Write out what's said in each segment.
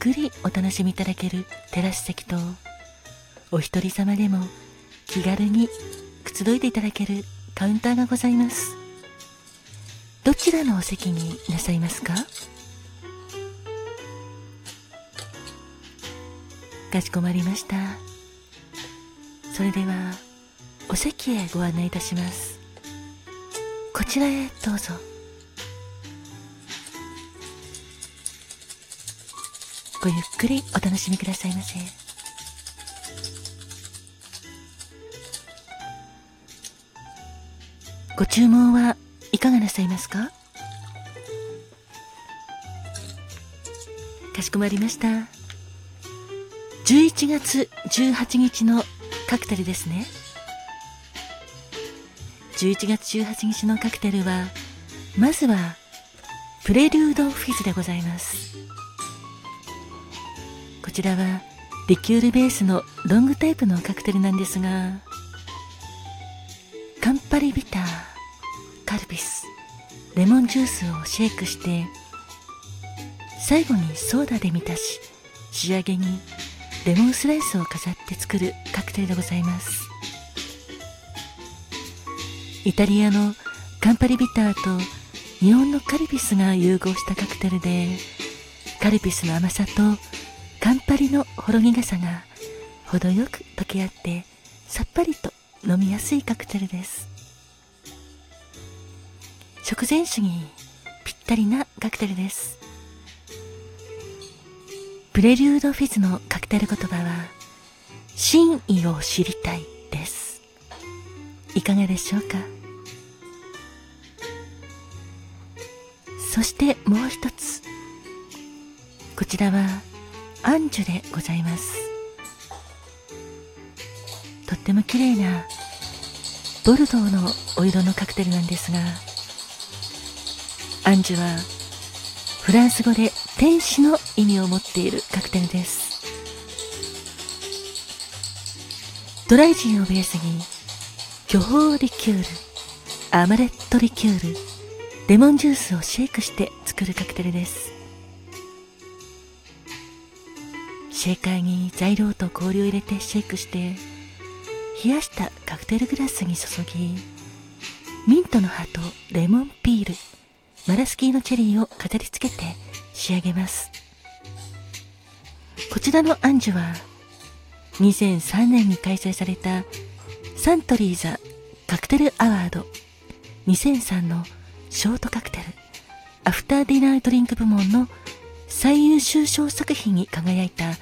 くりお楽しみいただけるテラス席とお一人様でも気軽にくつろいでいただけるカウンターがございます。どちらのお席になさいますか？かしこまりました。それではお席へご案内いたします。こちらへどうぞ。ごゆっくりお楽しみくださいませ。ご注文はいかがなさいますか？かしこまりました。11月18日のカクテルですね。11月18日のカクテルはまずはプレリュードフィズでございます。こちらはリキュールベースのロングタイプのカクテルなんですがカンパリビターカルピスレモンジュースをシェイクして最後にソーダで満たし仕上げにレモンスライスを飾って作るカクテルでございます。イタリアのカンパリビターと日本のカルピスが融合したカクテルでカルピスの甘さとカンパリのほろ苦さが程よく溶け合ってさっぱりと飲みやすいカクテルです。食前酒にぴったりなカクテルです。プレリュードフィズのカクテル言葉は真意を知りたいです。いかがでしょうか？そしてもう一つ。こちらはアンジュでございます。とっても綺麗なボルドーのお色のカクテルなんですがアンジュはフランス語で天使の意味を持っているカクテルです。ドライジンをベースに巨峰リキュールアマレットリキュールレモンジュースをシェイクして作るカクテルです。シェーカーに材料と氷を入れてシェイクして冷やしたカクテルグラスに注ぎミントの葉とレモンピールマラスキーのチェリーを飾り付けて仕上げます。こちらのアンジュは2003年に開催されたサントリーザカクテルアワード2003のショートカクテルアフターディナードリンク部門の最優秀賞作品に輝いた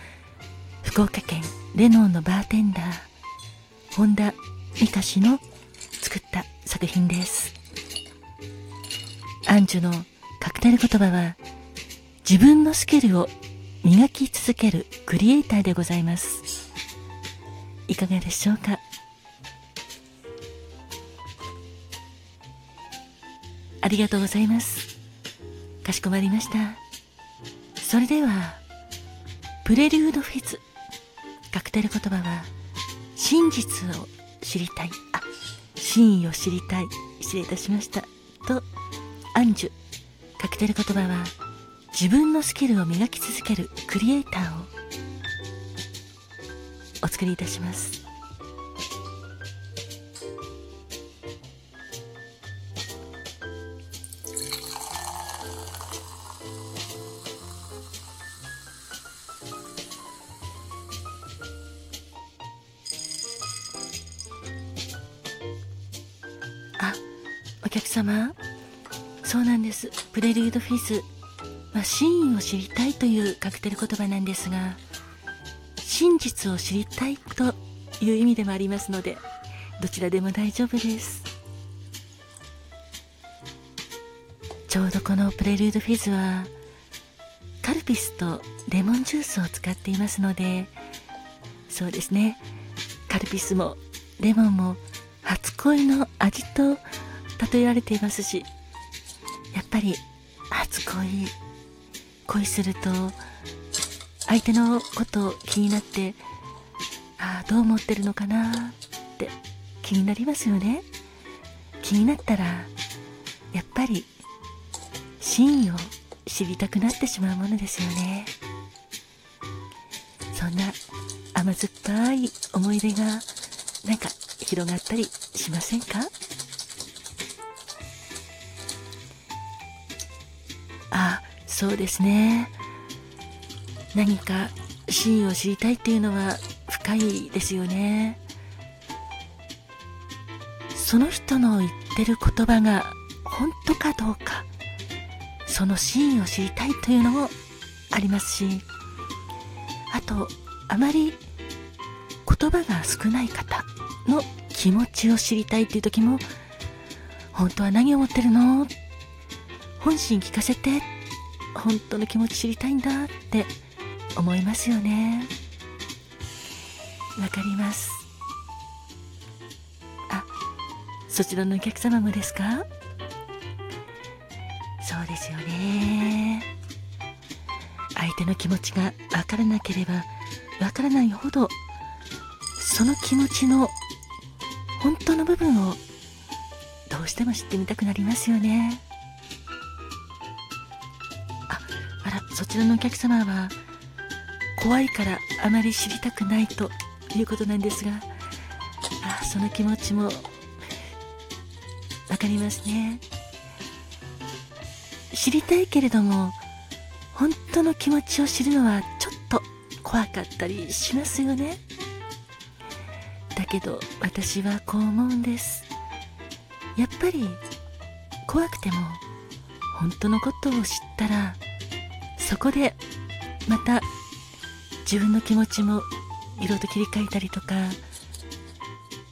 福岡県レノンのバーテンダー本田美香氏の作った作品です。アンジュのカクテル言葉は自分のスキルを磨き続けるクリエイターでございます。いかがでしょうか？ありがとうございます。かしこまりました。それではプレリュードフィズカクテル言葉は真実を知りたい。あ真意を知りたい。失礼いたしました。とアンジュ。カクテル言葉は自分のスキルを磨き続けるクリエイターをお作りいたします。様。そうなんです。プレリュードフィズ、まあ、真意を知りたいというカクテル言葉なんですが真実を知りたいという意味でもありますのでどちらでも大丈夫です。ちょうどこのプレリュードフィズはカルピスとレモンジュースを使っていますのでそうですね。カルピスもレモンも初恋の味と例えられていますしやっぱり初恋恋すると相手のことを気になってああどう思ってるのかなって気になりますよね。気になったらやっぱり真意を知りたくなってしまうものですよね。そんな甘酸っぱい思い出がなんか広がったりしませんか？そうですね。何か真意を知りたいっていうのは深いですよね。その人の言ってる言葉が本当かどうか。その真意を知りたいというのもありますし。あとあまり言葉が少ない方の気持ちを知りたいっていう時も本当は何を思ってるの？本心聞かせて。本当の気持ち知りたいんだって思いますよね。わかります。あそちらのお客様もですか？そうですよね。相手の気持ちがわからなければわからないほどその気持ちの本当の部分をどうしても知ってみたくなりますよね。そちらのお客様は怖いからあまり知りたくないということなんですがあその気持ちもわかりますね。知りたいけれども本当の気持ちを知るのはちょっと怖かったりしますよね。だけど私はこう思うんです。やっぱり怖くても本当のことを知ったらそこでまた自分の気持ちも色と切り替えたりとか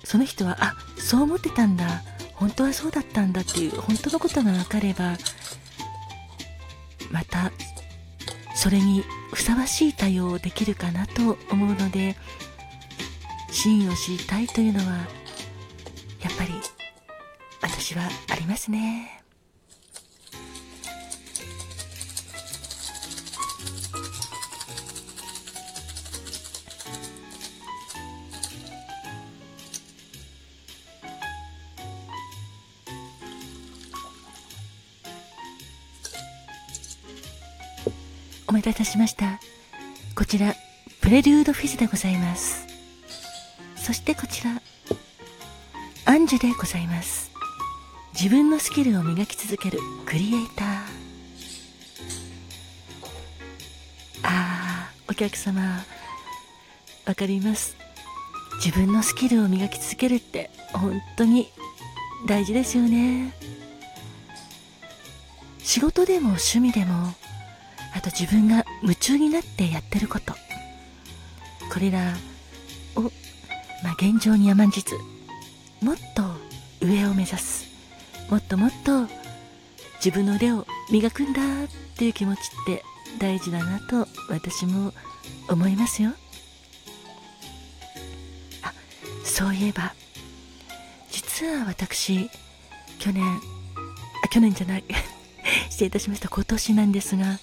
その人はあそう思ってたんだ本当はそうだったんだっていう本当のことが分かればまたそれにふさわしい対応をできるかなと思うので真意を知りたいというのはやっぱり私はありますね。お待たせいたしました。こちらプレリュードフィズでございます。そしてこちらアンジュでございます。自分のスキルを磨き続けるクリエイター。あーお客様。わかります。自分のスキルを磨き続けるって本当に大事ですよね。仕事でも趣味でもと自分が夢中になってやってること。これらを、まあ、現状に甘んじずもっと上を目指す。もっともっと自分の腕を磨くんだっていう気持ちって大事だなと私も思いますよ。あそういえば実は私去年あ去年じゃない。失礼いたしました。今年なんですが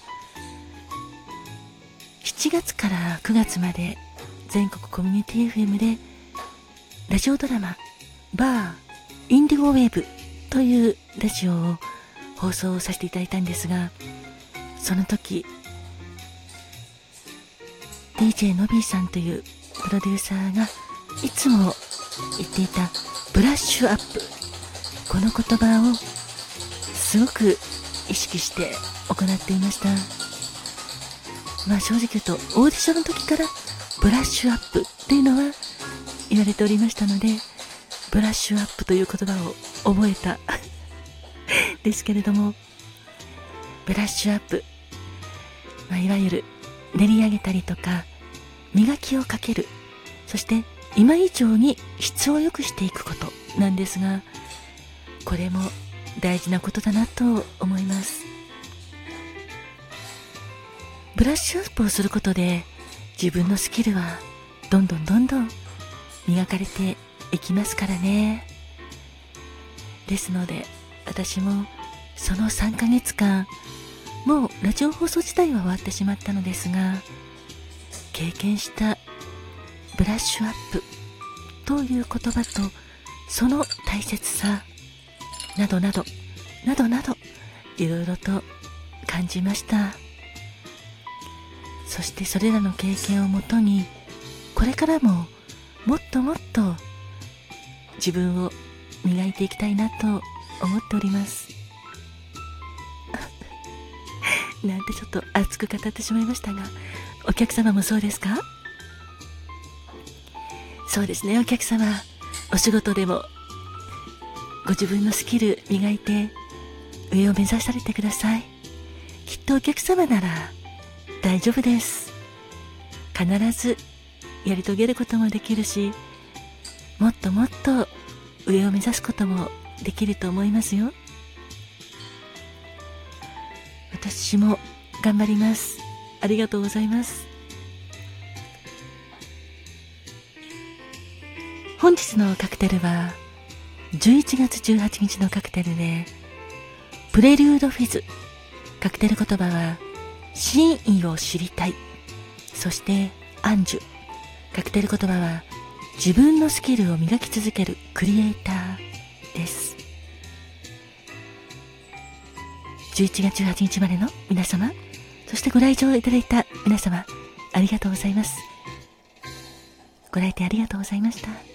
7月から9月まで全国コミュニティ FM でラジオドラマバーインディゴウェーブというラジオを放送させていただいたんですがその時 DJ のびーさんというプロデューサーがいつも言っていたブラッシュアップこの言葉をすごく意識して行っていました。まあ正直言うとオーディションの時からブラッシュアップっていうのは言われておりましたのでブラッシュアップという言葉を覚えた ですけれどもブラッシュアップ、まあ、いわゆる練り上げたりとか磨きをかけるそして今以上に質を良くしていくことなんですがこれも大事なことだなと思います。ブラッシュアップをすることで自分のスキルはどんどんどんどん磨かれていきますからね。ですので私もその3ヶ月間もうラジオ放送自体は終わってしまったのですが経験したブラッシュアップという言葉とその大切さなどなどなどなどいろいろと感じました。そしてそれらの経験をもとにこれからももっともっと自分を磨いていきたいなと思っております。なんてちょっと熱く語ってしまいましたがお客様もそうですか？そうですね。お客様お仕事でもご自分のスキル磨いて上を目指されてください。きっとお客様なら大丈夫です。必ずやり遂げることもできるしもっともっと上を目指すこともできると思いますよ。私も頑張ります。ありがとうございます。本日のカクテルは11月18日のカクテルでプレリュードフィズカクテル言葉は真意を知りたい。そしてアンジュ。カクテル言葉は自分のスキルを磨き続けるクリエイターです。11月18日までの皆様。そしてご来場いただいた皆様ありがとうございます。ご来店ありがとうございました。